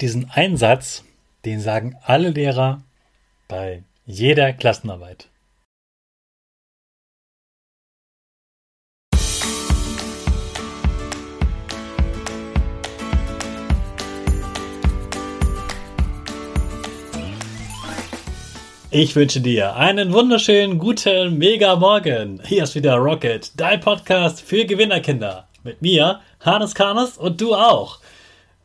Diesen Einsatz, den sagen alle Lehrer bei jeder Klassenarbeit. Ich wünsche dir einen wunderschönen guten Mega Morgen. Hier ist wieder Rocket, dein Podcast für Gewinnerkinder. Mit mir, Hannes Karnes und du auch.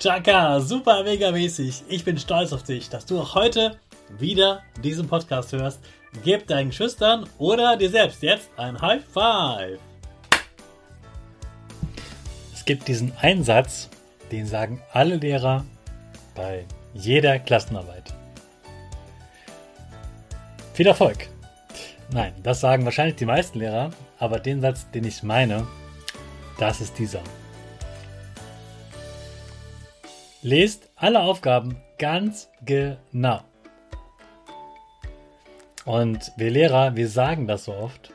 Chaka, super mega mäßig. Ich bin stolz auf dich, dass du auch heute wieder diesen Podcast hörst. Gib deinen Schüchtern oder dir selbst jetzt ein High Five. Es gibt diesen Einsatz, den sagen alle Lehrer bei jeder Klassenarbeit. Viel Erfolg! Nein, das sagen wahrscheinlich die meisten Lehrer, aber den Satz, den ich meine, das ist dieser. Lest alle Aufgaben ganz genau. Und wir Lehrer, wir sagen das so oft,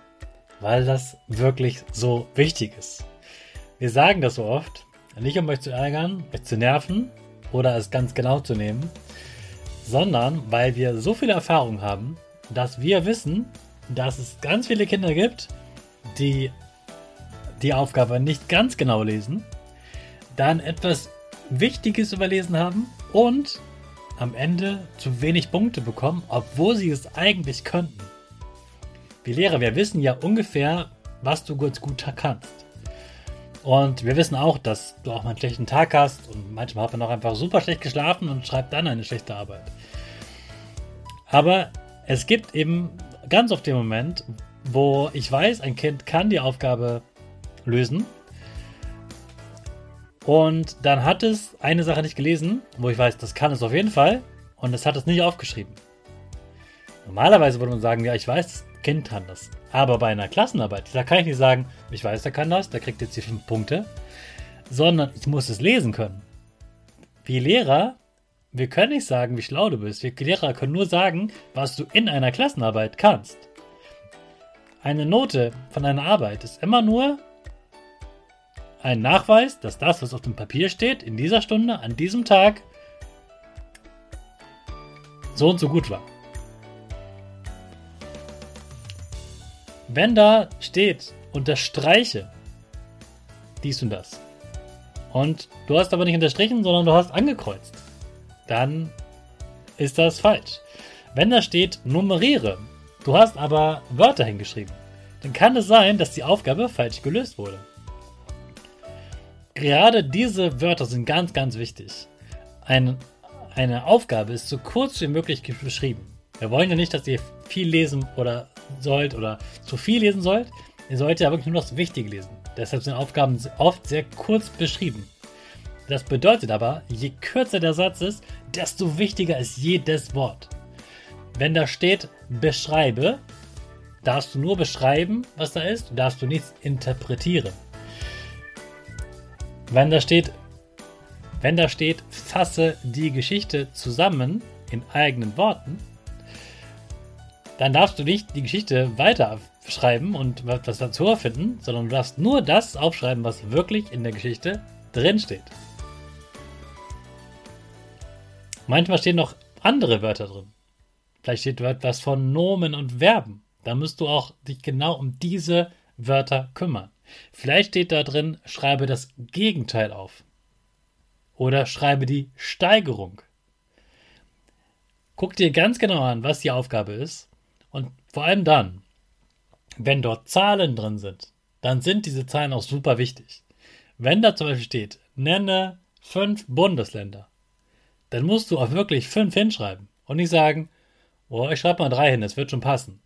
weil das wirklich so wichtig ist. Wir sagen das so oft, nicht um euch zu ärgern, euch zu nerven oder es ganz genau zu nehmen, sondern weil wir so viel Erfahrung haben, dass wir wissen, dass es ganz viele Kinder gibt, die die Aufgabe nicht ganz genau lesen, dann etwas Wichtiges überlesen haben und am Ende zu wenig Punkte bekommen, obwohl sie es eigentlich könnten. Wir Lehrer, wir wissen ja ungefähr, was du gut, gut kannst. Und wir wissen auch, dass du auch mal einen schlechten Tag hast und manchmal hat man auch einfach super schlecht geschlafen und schreibt dann eine schlechte Arbeit. Aber es gibt eben ganz oft den Moment, wo ich weiß, ein Kind kann die Aufgabe lösen und dann hat es eine Sache nicht gelesen, wo ich weiß, das kann es auf jeden Fall. Und es hat es nicht aufgeschrieben. Normalerweise würde man sagen, ja, ich weiß, das Kind kann das. Aber bei einer Klassenarbeit, da kann ich nicht sagen, ich weiß, der kann das, der kriegt jetzt die fünf Punkte. Sondern ich muss es lesen können. Wie Lehrer, wir können nicht sagen, wie schlau du bist. Wir Lehrer können nur sagen, was du in einer Klassenarbeit kannst. Eine Note von einer Arbeit ist immer nur ein Nachweis, dass das, was auf dem Papier steht, in dieser Stunde, an diesem Tag, so und so gut war. Wenn da steht, unterstreiche dies und das, und du hast aber nicht unterstrichen, sondern du hast angekreuzt, dann ist das falsch. Wenn da steht, nummeriere, du hast aber Wörter hingeschrieben, dann kann es sein, dass die Aufgabe falsch gelöst wurde. Gerade diese Wörter sind ganz, ganz wichtig. Ein, eine Aufgabe ist so kurz wie möglich beschrieben. Wir wollen ja nicht, dass ihr viel lesen oder sollt oder zu viel lesen sollt. Ihr solltet ja wirklich nur das Wichtige lesen. Deshalb sind Aufgaben oft sehr kurz beschrieben. Das bedeutet aber, je kürzer der Satz ist, desto wichtiger ist jedes Wort. Wenn da steht, beschreibe, darfst du nur beschreiben, was da ist, darfst du nichts interpretieren. Wenn da steht, wenn da steht, fasse die Geschichte zusammen in eigenen Worten, dann darfst du nicht die Geschichte weiterschreiben und was dazu erfinden, sondern du darfst nur das aufschreiben, was wirklich in der Geschichte drinsteht. Manchmal stehen noch andere Wörter drin. Vielleicht steht etwas von Nomen und Verben. Da musst du auch dich genau um diese Wörter kümmern. Vielleicht steht da drin, schreibe das Gegenteil auf. Oder schreibe die Steigerung. Guck dir ganz genau an, was die Aufgabe ist. Und vor allem dann, wenn dort Zahlen drin sind, dann sind diese Zahlen auch super wichtig. Wenn da zum Beispiel steht, nenne fünf Bundesländer, dann musst du auch wirklich fünf hinschreiben und nicht sagen, oh, ich schreibe mal drei hin, das wird schon passen.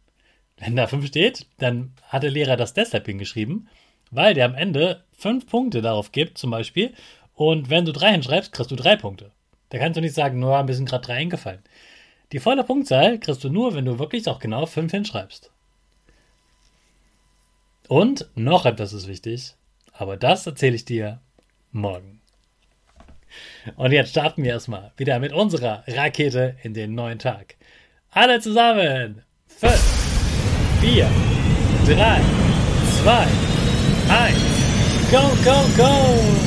Wenn da fünf steht, dann hat der Lehrer das deshalb hingeschrieben, weil der am Ende fünf Punkte darauf gibt, zum Beispiel. Und wenn du drei hinschreibst, kriegst du drei Punkte. Da kannst du nicht sagen, nur ein bisschen gerade drei eingefallen. Die volle Punktzahl kriegst du nur, wenn du wirklich auch genau fünf hinschreibst. Und noch etwas ist wichtig, aber das erzähle ich dir morgen. Und jetzt starten wir erstmal wieder mit unserer Rakete in den neuen Tag. Alle zusammen. Fünf, vier, drei, zwei, eins. Go, go, go!